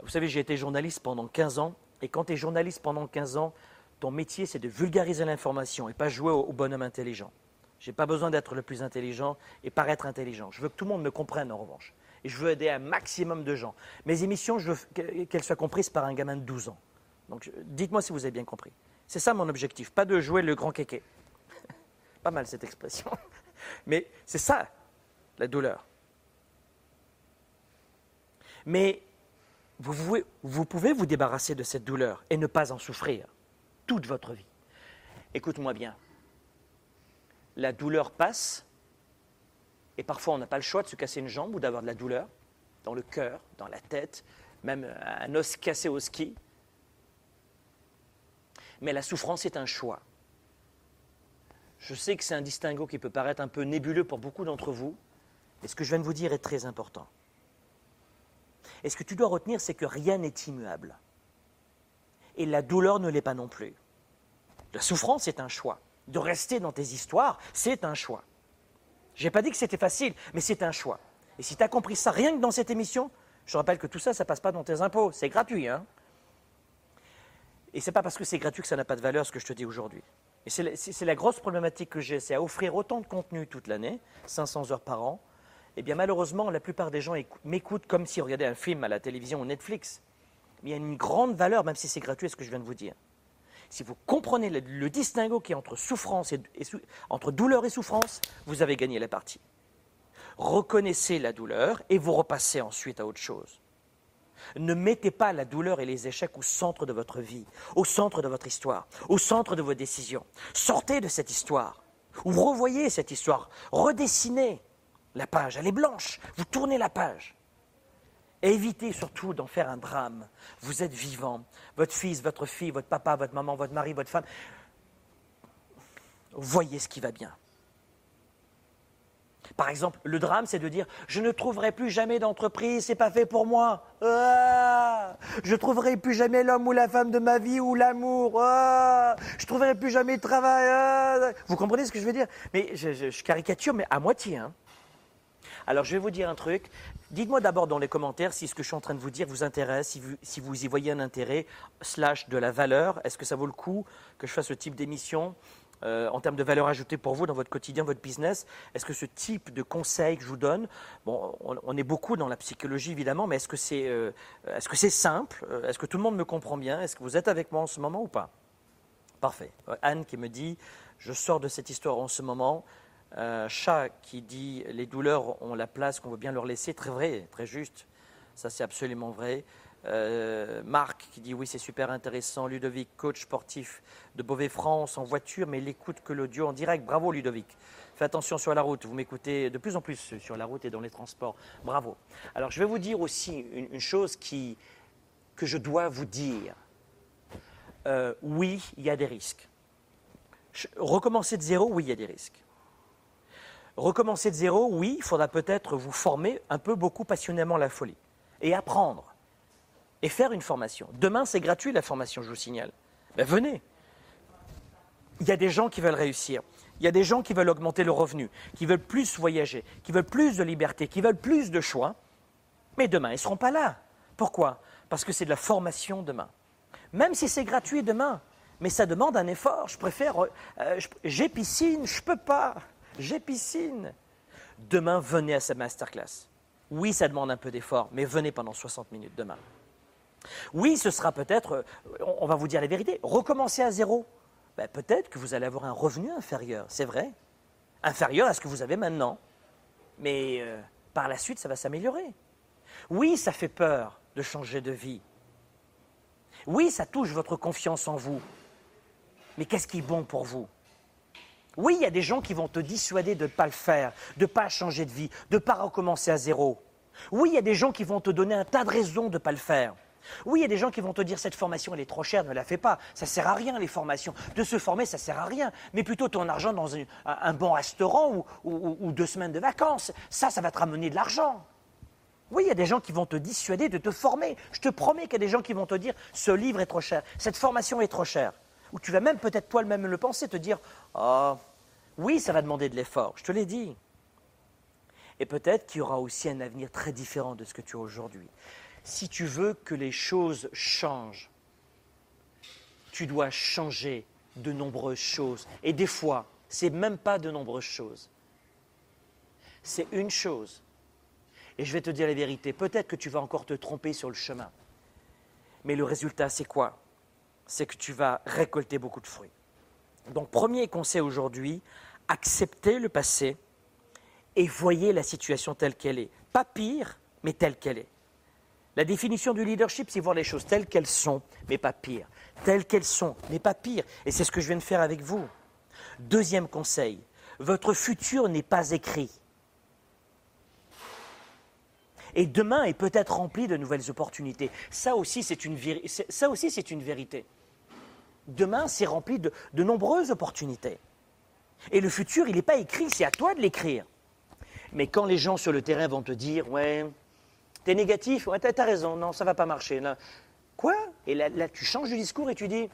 Vous savez, j'ai été journaliste pendant 15 ans, et quand tu es journaliste pendant 15 ans, ton métier, c'est de vulgariser l'information et pas jouer au, bonhomme intelligent. Je n'ai pas besoin d'être le plus intelligent et paraître intelligent. Je veux que tout le monde me comprenne en revanche. Et je veux aider un maximum de gens. Mes émissions, je veux qu'elles soient comprises par un gamin de 12 ans. Donc dites-moi si vous avez bien compris. C'est ça mon objectif, pas de jouer le grand kéké. pas mal cette expression. Mais c'est ça, la douleur. Mais vous pouvez vous débarrasser de cette douleur et ne pas en souffrir toute votre vie. Écoute-moi bien. La douleur passe, et parfois on n'a pas le choix de se casser une jambe ou d'avoir de la douleur dans le cœur, dans la tête, même un os cassé au ski. Mais la souffrance est un choix. Je sais que c'est un distinguo qui peut paraître un peu nébuleux pour beaucoup d'entre vous, mais ce que je viens de vous dire est très important. Et ce que tu dois retenir, c'est que rien n'est immuable. Et la douleur ne l'est pas non plus. La souffrance, c'est un choix. De rester dans tes histoires, c'est un choix. Je n'ai pas dit que c'était facile, mais c'est un choix. Et si tu as compris ça rien que dans cette émission, je rappelle que tout ça, ça ne passe pas dans tes impôts. C'est gratuit. Hein et ce n'est pas parce que c'est gratuit que ça n'a pas de valeur, ce que je te dis aujourd'hui. Et c'est la, grosse problématique que j'ai, c'est à offrir autant de contenu toute l'année, 500 heures par an. Eh bien, malheureusement, la plupart des gens m'écoutent comme s'ils regardaient un film à la télévision ou Netflix. Mais il y a une grande valeur, même si c'est gratuit, ce que je viens de vous dire. Si vous comprenez le, distinguo qui est entre souffrance et, et entre douleur et souffrance, vous avez gagné la partie. Reconnaissez la douleur et vous repassez ensuite à autre chose. Ne mettez pas la douleur et les échecs au centre de votre vie, au centre de votre histoire, au centre de vos décisions. Sortez de cette histoire, ou revoyez cette histoire, redessinez la page, elle est blanche, vous tournez la page. Évitez surtout d'en faire un drame. Vous êtes vivant, votre fils, votre fille, votre papa, votre maman, votre mari, votre femme. Voyez ce qui va bien. Par exemple, le drame, c'est de dire je ne trouverai plus jamais d'entreprise, c'est pas fait pour moi. Ah je trouverai plus jamais l'homme ou la femme de ma vie ou l'amour. Ah je trouverai plus jamais de travail. Ah Vous comprenez ce que je veux dire? Mais je, je- je caricature, mais à moitié. hein. Alors, je vais vous dire un truc. Dites-moi d'abord dans les commentaires si ce que je suis en train de vous dire vous intéresse, si vous, si y voyez un intérêt, slash de la valeur. Est-ce que ça vaut le coup que je fasse ce type d'émission euh, en termes de valeur ajoutée pour vous dans votre quotidien, votre business? Est-ce que ce type de conseils que je vous donne, bon, on, est beaucoup dans la psychologie évidemment, mais est-ce que c'est euh, simple? Euh, Est-ce que tout le monde me comprend bien? Est-ce que vous êtes avec moi en ce moment ou pas? Parfait. Anne qui me dit, je sors de cette histoire en ce moment. Euh, Chat qui dit, les douleurs ont la place qu'on veut bien leur laisser. Très vrai, très juste. Ça, c'est absolument vrai. Euh, Marc qui dit, oui, c'est super intéressant. Ludovic, coach sportif de Beauvais-France en voiture, mais il écoute que l'audio en direct. Bravo, Ludovic. Fais attention sur la route. Vous m'écoutez de plus en plus sur la route et dans les transports. Bravo. Alors, je vais vous dire aussi une, chose que je dois vous dire. Euh, oui, il y a des risques. Recommencer de zéro, oui, il y a des risques. Recommencer de zéro, oui, il faudra peut-être vous former un peu, beaucoup passionnément la folie. Et apprendre. Et faire une formation. Demain, c'est gratuit la formation, je vous signale. Ben, venez. Il y a des gens qui veulent réussir. Il y a des gens qui veulent augmenter le revenu, qui veulent plus voyager, qui veulent plus de liberté, qui veulent plus de choix. Mais demain, ils ne seront pas là. Pourquoi? Parce que c'est de la formation demain. Même si c'est gratuit demain, mais ça demande un effort. Je préfère. euh, je- J'ai piscine, je peux pas. J'ai piscine. Demain, venez à cette masterclass. Oui, ça demande un peu d'effort, mais venez pendant 60 minutes demain. Oui, ce sera peut-être, euh, on va vous dire la vérité, recommencer à zéro. Ben, peut-être que vous allez avoir un revenu inférieur, c'est vrai. Inférieur à ce que vous avez maintenant. Mais euh, par la suite, ça va s'améliorer. Oui, ça fait peur de changer de vie. Oui, ça touche votre confiance en vous. Mais qu'est-ce qui est bon pour vous? Oui, il y a des gens qui vont te dissuader de ne pas le faire, de ne pas changer de vie, de ne pas recommencer à zéro. Oui, il y a des gens qui vont te donner un tas de raisons de ne pas le faire. Oui, il y a des gens qui vont te dire cette formation elle est trop chère, ne la fais pas. Ça sert à rien les formations. De se former, ça sert à rien. Mais plutôt ton argent dans un, bon restaurant ou, deux semaines de vacances. Ça, ça va te ramener de l'argent. Oui, il y a des gens qui vont te dissuader de te former. Je te promets qu'il y a des gens qui vont te dire ce livre est trop cher, cette formation est trop chère. Ou tu vas même peut-être toi-même le penser, te dire ah oui, ça va demander de l'effort. Je te l'ai dit. Et peut-être qu'il y aura aussi un avenir très différent de ce que tu as aujourd'hui. Si tu veux que les choses changent, tu dois changer de nombreuses choses. Et des fois, c'est même pas de nombreuses choses. C'est une chose. Et je vais te dire la vérité, peut-être que tu vas encore te tromper sur le chemin. Mais le résultat, c'est quoi? C'est que tu vas récolter beaucoup de fruits. Donc, premier conseil aujourd'hui, acceptez le passé et voyez la situation telle qu'elle est. Pas pire, mais telle qu'elle est. La définition du leadership, c'est voir les choses telles qu'elles sont, mais pas pire. Telles qu'elles sont, mais pas pire. Et c'est ce que je viens de faire avec vous. Deuxième conseil, votre futur n'est pas écrit. Et demain est peut-être rempli de nouvelles opportunités. Ça aussi, c'est une, vérité. Demain, c'est rempli de nombreuses opportunités. Et le futur, il n'est pas écrit, c'est à toi de l'écrire. Mais quand les gens sur le terrain vont te dire, ouais, t'es négatif, ouais, t'as, raison, non, ça va pas marcher. là. Quoi? Et là, tu changes de discours et tu dis,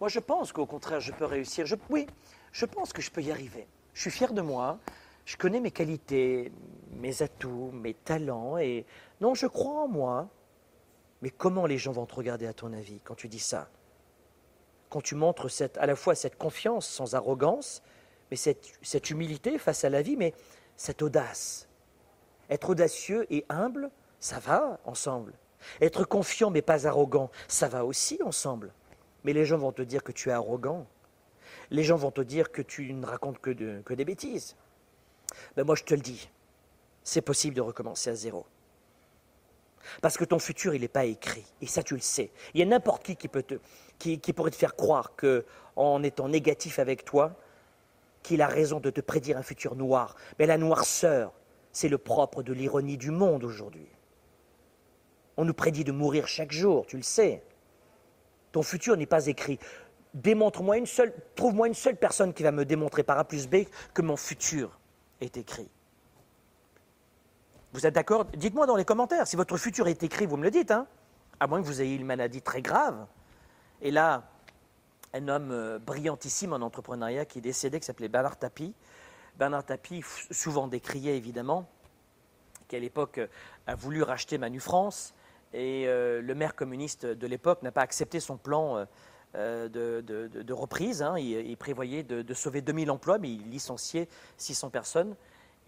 moi, je pense qu'au contraire, je peux réussir. Je- oui, je pense que je peux y arriver. Je suis fier de moi. Je connais mes qualités, mes atouts, mes talents. Et non, je crois en moi. Mais comment les gens vont te regarder à ton avis quand tu dis ça? Quand tu montres à la fois cette confiance sans arrogance, mais cette, humilité face à la vie, mais cette audace. Être audacieux et humble, ça va ensemble. Être confiant mais pas arrogant, ça va aussi ensemble. Mais les gens vont te dire que tu es arrogant. Les gens vont te dire que tu ne racontes que, des bêtises. Ben moi, je te le dis, c'est possible de recommencer à zéro. Parce que ton futur, il n'est pas écrit. Et ça, tu le sais. Il y a n'importe qui qui, qui pourrait te faire croire qu'en étant négatif avec toi, qu'il a raison de te prédire un futur noir. Mais la noirceur, c'est le propre de l'ironie du monde aujourd'hui. On nous prédit de mourir chaque jour, tu le sais. Ton futur n'est pas écrit. Démontre-moi une seule, trouve-moi une seule personne qui va me démontrer par A plus B que mon futur est écrit. Vous êtes d'accord? Dites-moi dans les commentaires. Si votre futur est écrit, vous me le dites. Hein à moins que vous ayez une maladie très grave. Et là, un homme euh, brillantissime en entrepreneuriat qui est décédé, qui s'appelait Bernard Tapie. Bernard Tapie, souvent décrié évidemment, qui à l'époque a voulu racheter Manu France. Et euh, le maire communiste de l'époque n'a pas accepté son plan euh, de, reprise. Hein. Il, prévoyait de, de sauver 2000 emplois, mais il licenciait 600 personnes.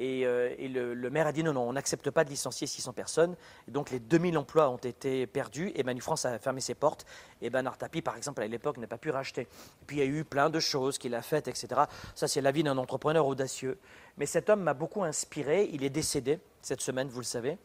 Et, euh, le, maire a dit non, non, on n'accepte pas de licencier 600 personnes. Et donc les 2000 emplois ont été perdus et Manu France a fermé ses portes. Et Bernard Tapie, par exemple, à l'époque, n'a pas pu racheter. Et puis il y a eu plein de choses qu'il a faites, etc. Ça, c'est la vie d'un entrepreneur audacieux. Mais cet homme m'a beaucoup inspiré. Il est décédé cette semaine, vous le savez.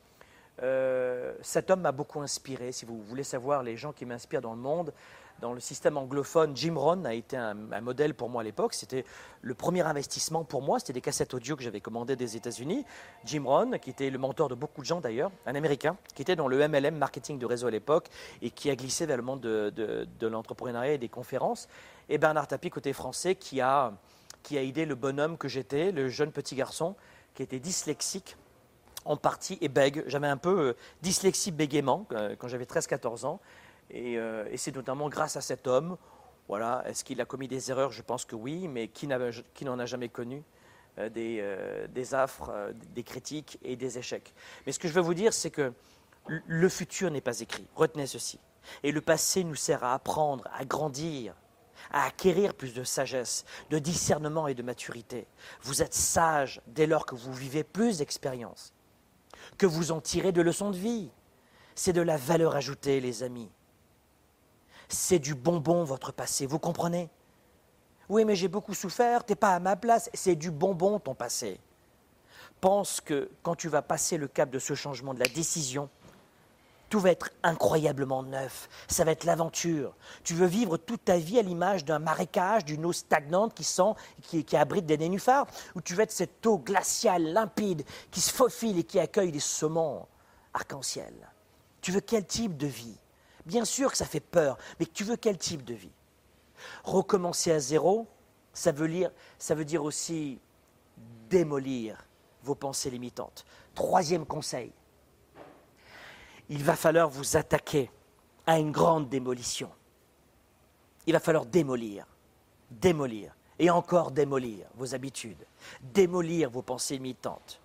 Euh, cet homme m'a beaucoup inspiré. Si vous voulez savoir les gens qui m'inspirent dans le monde, dans le système anglophone, Jim Rohn a été un, modèle pour moi à l'époque. C'était le premier investissement pour moi. C'était des cassettes audio que j'avais commandées des États-Unis. Jim Rohn, qui était le mentor de beaucoup de gens d'ailleurs, un Américain, qui était dans le MLM, marketing de réseau à l'époque, et qui a glissé vers le monde de, l'entrepreneuriat et des conférences. Et Bernard Tapie, côté français, qui a, qui a aidé le bonhomme que j'étais, le jeune petit garçon, qui était dyslexique en partie et bègue. J'avais un peu euh, dyslexie bégaiement euh, quand j'avais 13-14 ans. Euh, et, c'est notamment grâce à cet homme. Voilà, est-ce qu'il a commis des erreurs? Je pense que oui, mais qui, n'en a jamais connu euh, euh, des, affres, des critiques et des échecs Mais ce que je veux vous dire, c'est que le futur n'est pas écrit. Retenez ceci. Et le passé nous sert à apprendre, à grandir, à acquérir plus de sagesse, de discernement et de maturité. Vous êtes sage dès lors que vous vivez plus d'expérience, que vous en tirez de leçons de vie. C'est de la valeur ajoutée, les amis c'est du bonbon votre passé, vous comprenez? Oui, mais j'ai beaucoup souffert, t'es pas à ma place, c'est du bonbon ton passé. Pense que quand tu vas passer le cap de ce changement de la décision, tout va être incroyablement neuf, ça va être l'aventure. Tu veux vivre toute ta vie à l'image d'un marécage, d'une eau stagnante qui sent, qui, qui abrite des nénuphars, ou tu veux être cette eau glaciale, limpide, qui se faufile et qui accueille des saumons arc-en-ciel? Tu veux quel type de vie? Bien sûr que ça fait peur, mais tu veux quel type de vie? Recommencer à zéro, ça veut, dire, aussi démolir vos pensées limitantes. Troisième conseil, il va falloir vous attaquer à une grande démolition. Il va falloir démolir, démolir, et encore démolir vos habitudes, démolir vos pensées limitantes.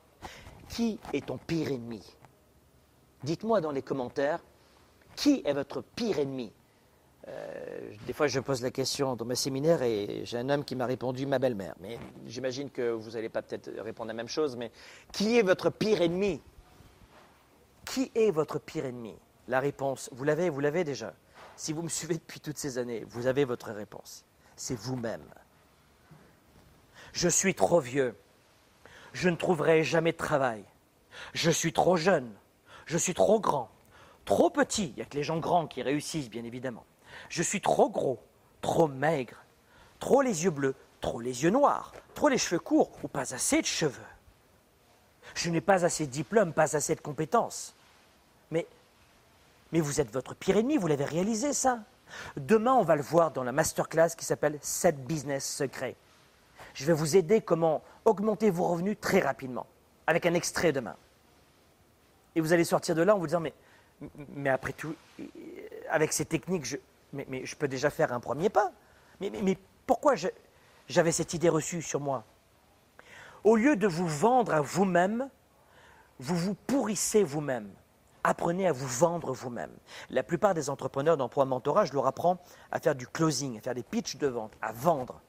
Qui est ton pire ennemi? Dites-moi dans les commentaires qui est votre pire ennemi? Euh, Des fois, je pose la question dans mes séminaires et j'ai un homme qui m'a répondu ma belle-mère. Mais j'imagine que vous n'allez pas peut-être répondre la même chose. Mais qui est votre pire ennemi? Qui est votre pire ennemi? La réponse, vous l'avez, vous l'avez déjà. Si vous me suivez depuis toutes ces années, vous avez votre réponse. C'est vous-même. Je suis trop vieux. Je ne trouverai jamais de travail. Je suis trop jeune. Je suis trop grand trop petit, il n'y a que les gens grands qui réussissent, bien évidemment. Je suis trop gros, trop maigre, trop les yeux bleus, trop les yeux noirs, trop les cheveux courts ou pas assez de cheveux. Je n'ai pas assez de diplômes, pas assez de compétences. Mais, mais vous êtes votre pire ennemi, vous l'avez réalisé ça. Demain, on va le voir dans la masterclass qui s'appelle 7 business secrets. Je vais vous aider comment augmenter vos revenus très rapidement, avec un extrait demain. Et vous allez sortir de là en vous disant, mais mais après tout, avec ces techniques, je, peux déjà faire un premier pas. Mais, pourquoi j'avais cette idée reçue sur moi? Au lieu de vous vendre à vous-même, vous vous pourrissez vous-même. Apprenez à vous vendre vous-même. La plupart des entrepreneurs d'emploi mentorat, je leur apprends à faire du closing, à faire des pitchs de vente, à vendre.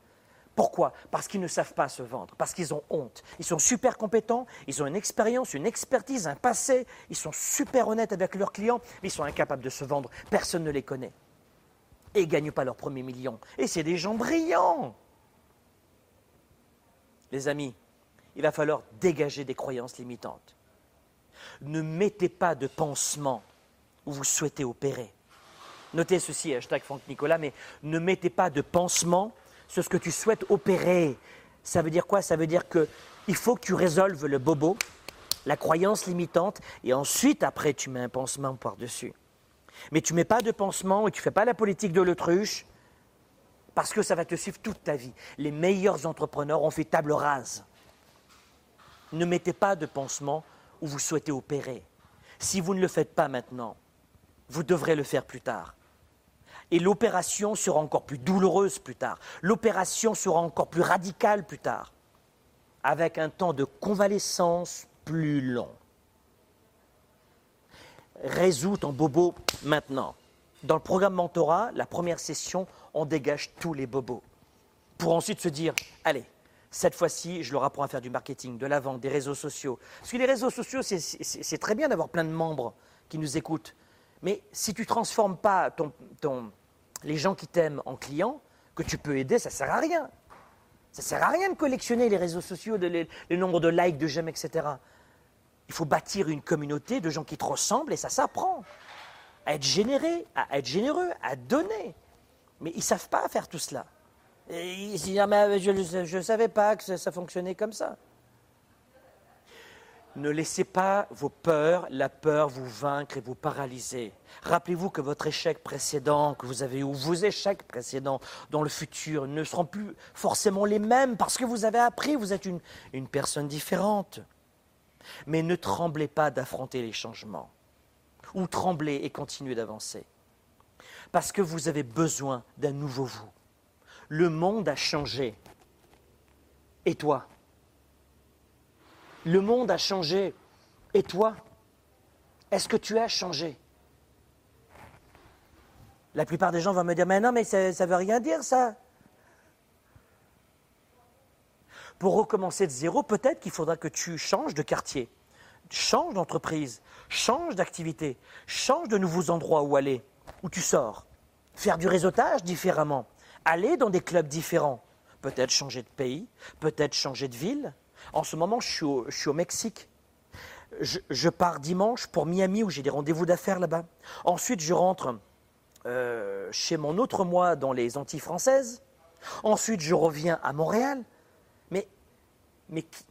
Pourquoi? Parce qu'ils ne savent pas se vendre, parce qu'ils ont honte. Ils sont super compétents, ils ont une expérience, une expertise, un passé, ils sont super honnêtes avec leurs clients, mais ils sont incapables de se vendre. Personne ne les connaît. et ne gagnent pas leur premier million. Et c'est des gens brillants. Les amis, il va falloir dégager des croyances limitantes. Ne mettez pas de pansement où vous souhaitez opérer. Notez ceci, hashtag Franck Nicolas, mais ne mettez pas de pansement sur ce que tu souhaites opérer. Ça veut dire quoi? Ça veut dire qu'il faut que tu résolves le bobo, la croyance limitante, et ensuite, après, tu mets un pansement par-dessus. Mais tu mets pas de pansement et tu fais pas la politique de l'autruche, parce que ça va te suivre toute ta vie. Les meilleurs entrepreneurs ont fait table rase. Ne mettez pas de pansement où vous souhaitez opérer. Si vous ne le faites pas maintenant, vous devrez le faire plus tard. Et l'opération sera encore plus douloureuse plus tard. L'opération sera encore plus radicale plus tard, avec un temps de convalescence plus long. Résous ton bobo maintenant. Dans le programme Mentorat, la première session, on dégage tous les bobos. Pour ensuite se dire, allez, cette fois-ci, je leur apprends à faire du marketing, de la vente, des réseaux sociaux. Parce que les réseaux sociaux, c'est très bien d'avoir plein de membres qui nous écoutent. Mais si tu ne transformes pas les gens qui t'aiment en clients, que tu peux aider, ça ne sert à rien. Ça ne sert à rien de collectionner les réseaux sociaux, le nombre de likes, de j'aime, etc. Il faut bâtir une communauté de gens qui te ressemblent et ça s'apprend. À être généré, à être généreux, à donner. Mais ils ne savent pas faire tout cela. Et je ne savais pas que ça, fonctionnait comme ça. Ne laissez pas vos peurs, la peur vous vaincre et vous paralyser. Rappelez-vous que votre échec précédent, que vous avez eu, ou vos échecs précédents dans le futur ne seront plus forcément les mêmes parce que vous avez appris, vous êtes une, une personne différente. Mais ne tremblez pas d'affronter les changements, ou tremblez et continuez d'avancer. Parce que vous avez besoin d'un nouveau vous. Le monde a changé. Et toi Le monde a changé. Et toi Est-ce que tu as changé? La plupart des gens vont me dire, mais non, mais ça ne veut rien dire ça. Pour recommencer de zéro, peut-être qu'il faudra que tu changes de quartier, changes d'entreprise, changes d'activité, changes de nouveaux endroits où aller, où tu sors, faire du réseautage différemment, aller dans des clubs différents, peut-être changer de pays, peut-être changer de ville. En ce moment, je suis au, Mexique. Je, pars dimanche pour Miami où j'ai des rendez-vous d'affaires là-bas. Ensuite, je rentre euh, chez mon autre moi dans les Antilles françaises. Ensuite, je reviens à Montréal. Mais, mais qui,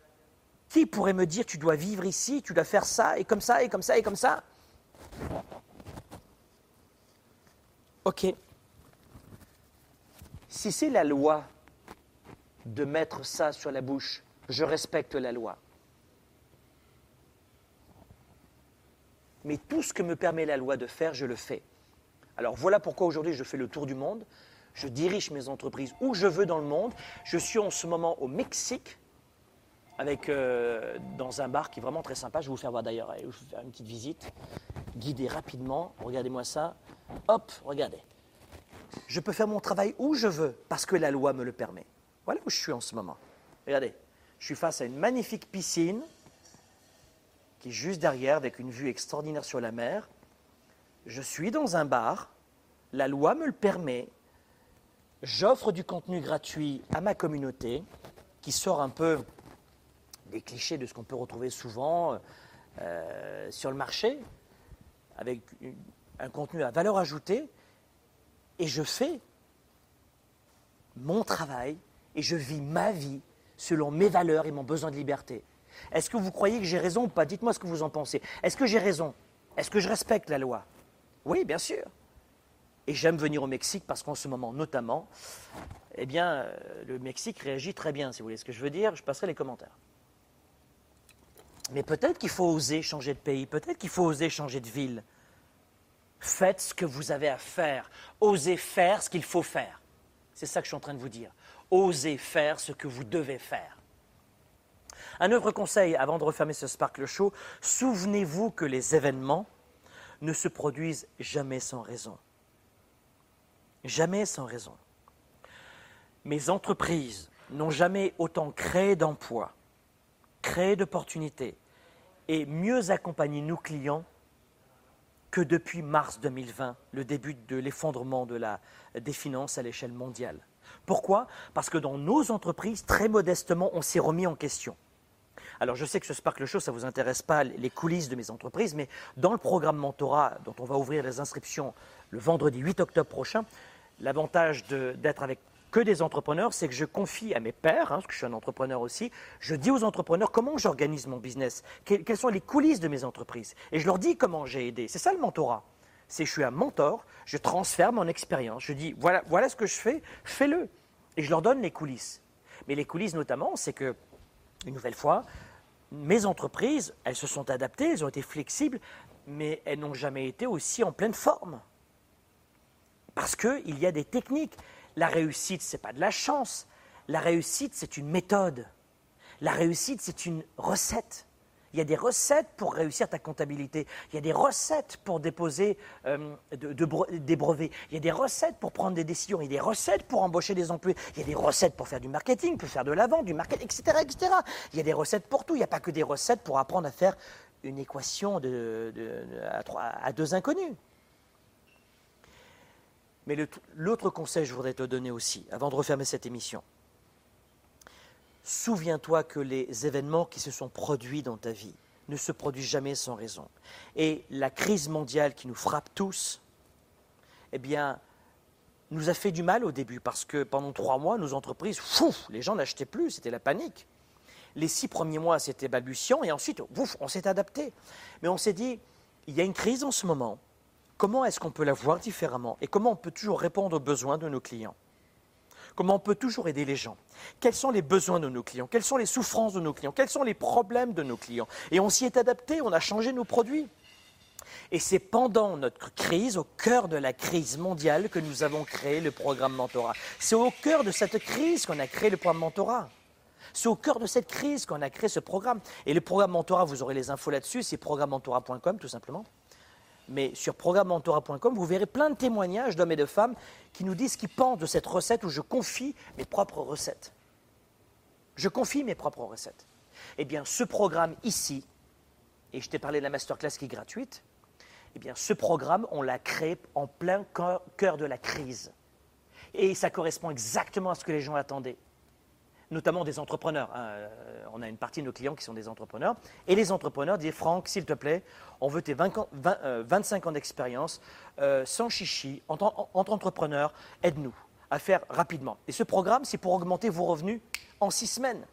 qui pourrait me dire tu dois vivre ici, tu dois faire ça et comme ça et comme ça et comme ça? Ok, si c'est la loi de mettre ça sur la bouche, je respecte la loi. Mais tout ce que me permet la loi de faire, je le fais. Alors voilà pourquoi aujourd'hui je fais le tour du monde. Je dirige mes entreprises où je veux dans le monde. Je suis en ce moment au Mexique, avec, euh, dans un bar qui est vraiment très sympa. Je vais vous faire voir d'ailleurs, je vais faire une petite visite, guidée rapidement. Regardez-moi ça. Hop, regardez je peux faire mon travail où je veux parce que la loi me le permet. Voilà où je suis en ce moment. Regardez, je suis face à une magnifique piscine qui est juste derrière avec une vue extraordinaire sur la mer. Je suis dans un bar, la loi me le permet. J'offre du contenu gratuit à ma communauté qui sort un peu des clichés de ce qu'on peut retrouver souvent euh, sur le marché, avec un contenu à valeur ajoutée et je fais mon travail et je vis ma vie selon mes valeurs et mon besoin de liberté. Est-ce que vous croyez que j'ai raison ou pas? Dites-moi ce que vous en pensez. Est-ce que j'ai raison? Est-ce que je respecte la loi? Oui, bien sûr. Et j'aime venir au Mexique parce qu'en ce moment, notamment, eh bien, euh, le Mexique réagit très bien, si vous voulez ce que je veux dire. Je passerai les commentaires. Mais peut-être qu'il faut oser changer de pays, peut-être qu'il faut oser changer de ville. Faites ce que vous avez à faire. Osez faire ce qu'il faut faire. C'est ça que je suis en train de vous dire. Osez faire ce que vous devez faire. Un autre conseil avant de refermer ce Sparkle Show, souvenez-vous que les événements ne se produisent jamais sans raison. Jamais sans raison. Mes entreprises n'ont jamais autant créé d'emplois, créé d'opportunités et mieux accompagné nos clients que depuis mars 2020, le début de l'effondrement des finances à l'échelle mondiale. Pourquoi? Parce que dans nos entreprises, très modestement, on s'est remis en question. Alors je sais que ce Sparkle Show, ça ne vous intéresse pas les coulisses de mes entreprises, mais dans le programme Mentorat, dont on va ouvrir les inscriptions le vendredi 8 octobre prochain, l'avantage d'être avec que des entrepreneurs, c'est que je confie à mes pairs, hein, parce que je suis un entrepreneur aussi, je dis aux entrepreneurs comment j'organise mon business, quelles sont les coulisses de mes entreprises. Et je leur dis comment j'ai aidé. C'est ça le mentorat? C'est je suis un mentor, je transfère mon expérience. Je dis voilà, voilà ce que je fais, fais-le. Et je leur donne les coulisses. Mais les coulisses notamment, c'est que, une nouvelle fois, mes entreprises, elles se sont adaptées, elles ont été flexibles, mais elles n'ont jamais été aussi en pleine forme. Parce qu'il y a des techniques. La réussite, ce n'est pas de la chance. La réussite, c'est une méthode. La réussite, c'est une recette. Il y a des recettes pour réussir ta comptabilité. Il y a des recettes pour déposer euh, des brevets. Il y a des recettes pour prendre des décisions. Il y a des recettes pour embaucher des employés. Il y a des recettes pour faire du marketing, pour faire de la vente, du marketing, etc., etc. Il y a des recettes pour tout. Il n'y a pas que des recettes pour apprendre à faire une équation à deux inconnus. Mais l'autre conseil que je voudrais te donner aussi, avant de refermer cette émission, souviens-toi que les événements qui se sont produits dans ta vie ne se produisent jamais sans raison. Et la crise mondiale qui nous frappe tous, eh bien, nous a fait du mal au début parce que pendant trois mois, nos entreprises, fou, les gens n'achetaient plus, c'était la panique. Les six premiers mois, c'était balbutiant et ensuite, ouf, on s'est adapté. Mais on s'est dit, il y a une crise en ce moment comment est-ce qu'on peut la voir différemment et comment on peut toujours répondre aux besoins de nos clients? Comment on peut toujours aider les gens? Quels sont les besoins de nos clients? Quelles sont les souffrances de nos clients? Quels sont les problèmes de nos clients? Et on s'y est adapté, on a changé nos produits. Et c'est pendant notre crise, au cœur de la crise mondiale, que nous avons créé le programme Mentorat. C'est au cœur de cette crise qu'on a créé le programme Mentorat. C'est au cœur de cette crise qu'on a créé ce programme. Et le programme Mentorat, vous aurez les infos là-dessus, c'est programmementorat.com tout simplement mais sur programmementorat.com, vous verrez plein de témoignages d'hommes et de femmes qui nous disent qu'ils pensent de cette recette où je confie mes propres recettes. Je confie mes propres recettes. Eh bien, ce programme ici, et je t'ai parlé de la masterclass qui est gratuite, eh bien, ce programme, on l'a créé en plein cœur de la crise. Et ça correspond exactement à ce que les gens attendaient notamment des entrepreneurs. Hein. Euh, on a une partie de nos clients qui sont des entrepreneurs. Et les entrepreneurs disent Franck, s'il te plaît, on veut tes 25 euh, ans d'expérience, euh, sans chichi, entre, entrepreneurs, aide-nous à faire rapidement. Et ce programme, c'est pour augmenter vos revenus en six semaines.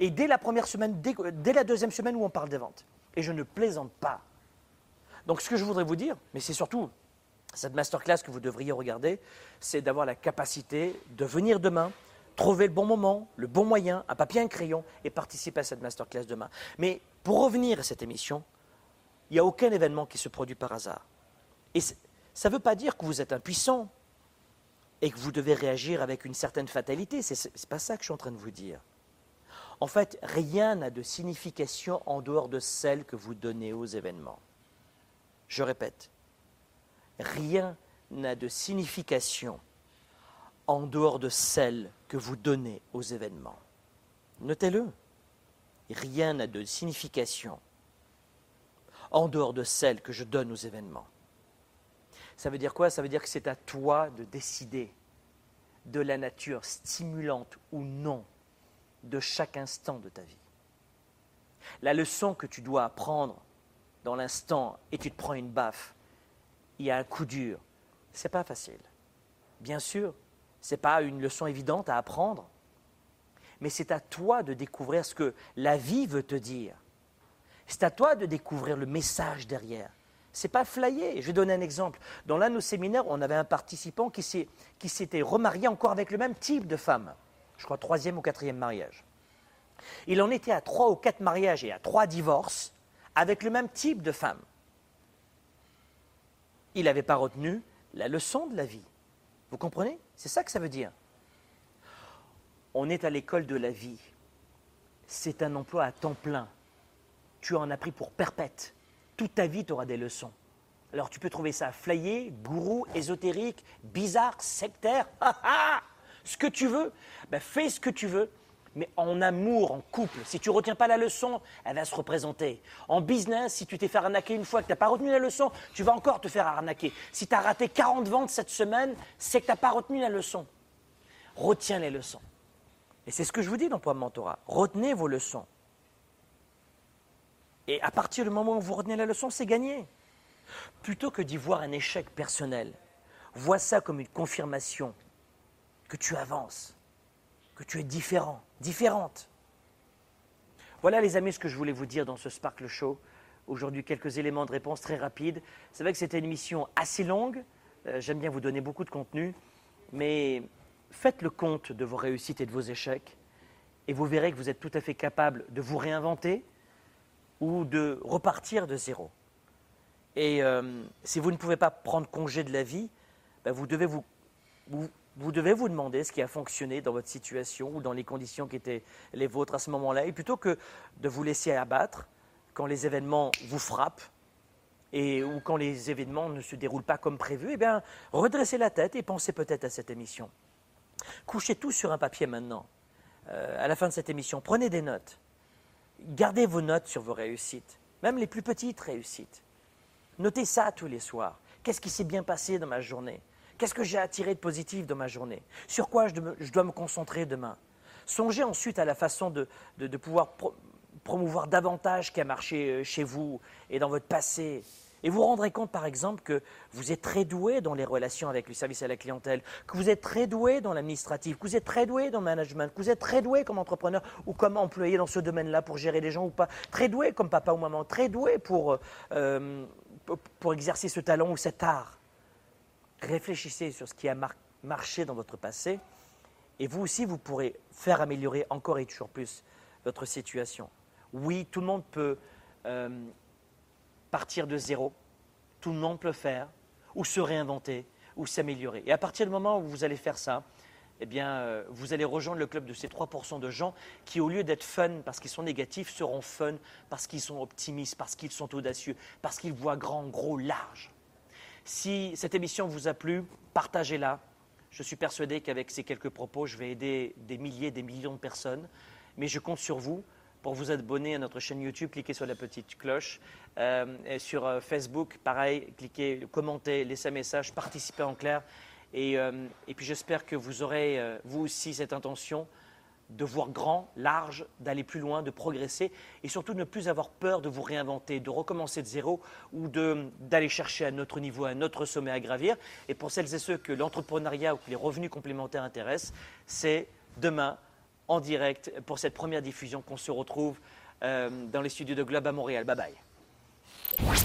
Et dès la première semaine, dès, dès la deuxième semaine où on parle des ventes. Et je ne plaisante pas. Donc ce que je voudrais vous dire, mais c'est surtout cette masterclass que vous devriez regarder, c'est d'avoir la capacité de venir demain, trouver le bon moment, le bon moyen, un papier, un crayon et participer à cette masterclass demain. Mais pour revenir à cette émission, il n'y a aucun événement qui se produit par hasard. Et ça ne veut pas dire que vous êtes impuissant et que vous devez réagir avec une certaine fatalité. Ce n'est pas ça que je suis en train de vous dire. En fait, rien n'a de signification en dehors de celle que vous donnez aux événements. Je répète, rien n'a de signification en dehors de celle que vous donnez aux événements. Notez-le. Rien n'a de signification en dehors de celle que je donne aux événements. Ça veut dire quoi? Ça veut dire que c'est à toi de décider de la nature stimulante ou non de chaque instant de ta vie. La leçon que tu dois apprendre dans l'instant et tu te prends une baffe, il y a un coup dur, c'est pas facile. Bien sûr, ce n'est pas une leçon évidente à apprendre, mais c'est à toi de découvrir ce que la vie veut te dire. C'est à toi de découvrir le message derrière. Ce n'est pas flyé. Je vais donner un exemple. Dans l'un de nos séminaires, on avait un participant qui s'était remarié encore avec le même type de femme. Je crois troisième ou quatrième mariage. Il en était à trois ou quatre mariages et à trois divorces avec le même type de femme. Il n'avait pas retenu la leçon de la vie. Vous comprenez? C'est ça que ça veut dire. On est à l'école de la vie. C'est un emploi à temps plein. Tu en as pris pour perpète. Toute ta vie, tu auras des leçons. Alors tu peux trouver ça flayé, gourou, ésotérique, bizarre, sectaire, ce que tu veux. Ben, fais ce que tu veux. Mais en amour, en couple. Si tu ne retiens pas la leçon, elle va se représenter. En business, si tu t'es fait arnaquer une fois que tu n'as pas retenu la leçon, tu vas encore te faire arnaquer. Si tu as raté 40 ventes cette semaine, c'est que tu n'as pas retenu la leçon. Retiens les leçons. Et c'est ce que je vous dis dans Poids Mentorat. Retenez vos leçons. Et à partir du moment où vous retenez la leçon, c'est gagné. Plutôt que d'y voir un échec personnel, vois ça comme une confirmation que tu avances, que tu es différent, différente. Voilà les amis ce que je voulais vous dire dans ce Sparkle Show. Aujourd'hui, quelques éléments de réponse très rapides. C'est vrai que c'était une émission assez longue. Euh, j'aime bien vous donner beaucoup de contenu. Mais faites le compte de vos réussites et de vos échecs. Et vous verrez que vous êtes tout à fait capable de vous réinventer ou de repartir de zéro. Et euh, si vous ne pouvez pas prendre congé de la vie, ben, vous, devez vous, devez vous demander ce qui a fonctionné dans votre situation ou dans les conditions qui étaient les vôtres à ce moment-là. Et plutôt que de vous laisser abattre quand les événements vous frappent et, ou quand les événements ne se déroulent pas comme prévu, eh bien, redressez la tête et pensez peut-être à cette émission. Couchez tout sur un papier maintenant. Euh, à la fin de cette émission, prenez des notes. Gardez vos notes sur vos réussites, même les plus petites réussites. Notez ça tous les soirs. Qu'est-ce qui s'est bien passé dans ma journée? Qu'est-ce que j'ai attiré de positif dans ma journée? Sur quoi je dois me concentrer demain? Songez ensuite à la façon de, pouvoir promouvoir davantage qui a marché euh, chez vous et dans votre passé. Et vous rendrez compte, par exemple, que vous êtes très doué dans les relations avec le service à la clientèle, que vous êtes très doué dans l'administratif, que vous êtes très doué dans le management, que vous êtes très doué comme entrepreneur ou comme employé dans ce domaine-là pour gérer les gens ou pas, très doué comme papa ou maman, très doué pour, euh, pour exercer ce talent ou cet art. Réfléchissez sur ce qui a marché dans votre passé et vous aussi, vous pourrez faire améliorer encore et toujours plus votre situation. Oui, tout le monde peut euh, partir de zéro. Tout le monde peut le faire, ou se réinventer, ou s'améliorer. Et à partir du moment où vous allez faire ça, eh euh, vous allez rejoindre le club de ces 3% de gens qui, au lieu d'être fun parce qu'ils sont négatifs, seront fun parce qu'ils sont optimistes, parce qu'ils sont audacieux, parce qu'ils voient grand, gros, large. Si cette émission vous a plu, partagez-la. Je suis persuadé qu'avec ces quelques propos, je vais aider des milliers, des millions de personnes. Mais je compte sur vous pour vous abonner à notre chaîne YouTube, cliquez sur la petite cloche. Euh, sur euh, Facebook, pareil, cliquez, commentez, laissez un message, participez en clair. Et, euh, et puis j'espère que vous aurez, vous aussi, cette intention de voir grand, large, d'aller plus loin, de progresser et surtout de ne plus avoir peur de vous réinventer, de recommencer de zéro ou d'aller chercher à notre niveau, un autre sommet à gravir. Et pour celles et ceux que l'entrepreneuriat ou que les revenus complémentaires intéressent, c'est demain en direct pour cette première diffusion qu'on se retrouve euh, dans les studios de Globe à Montréal. Bye bye.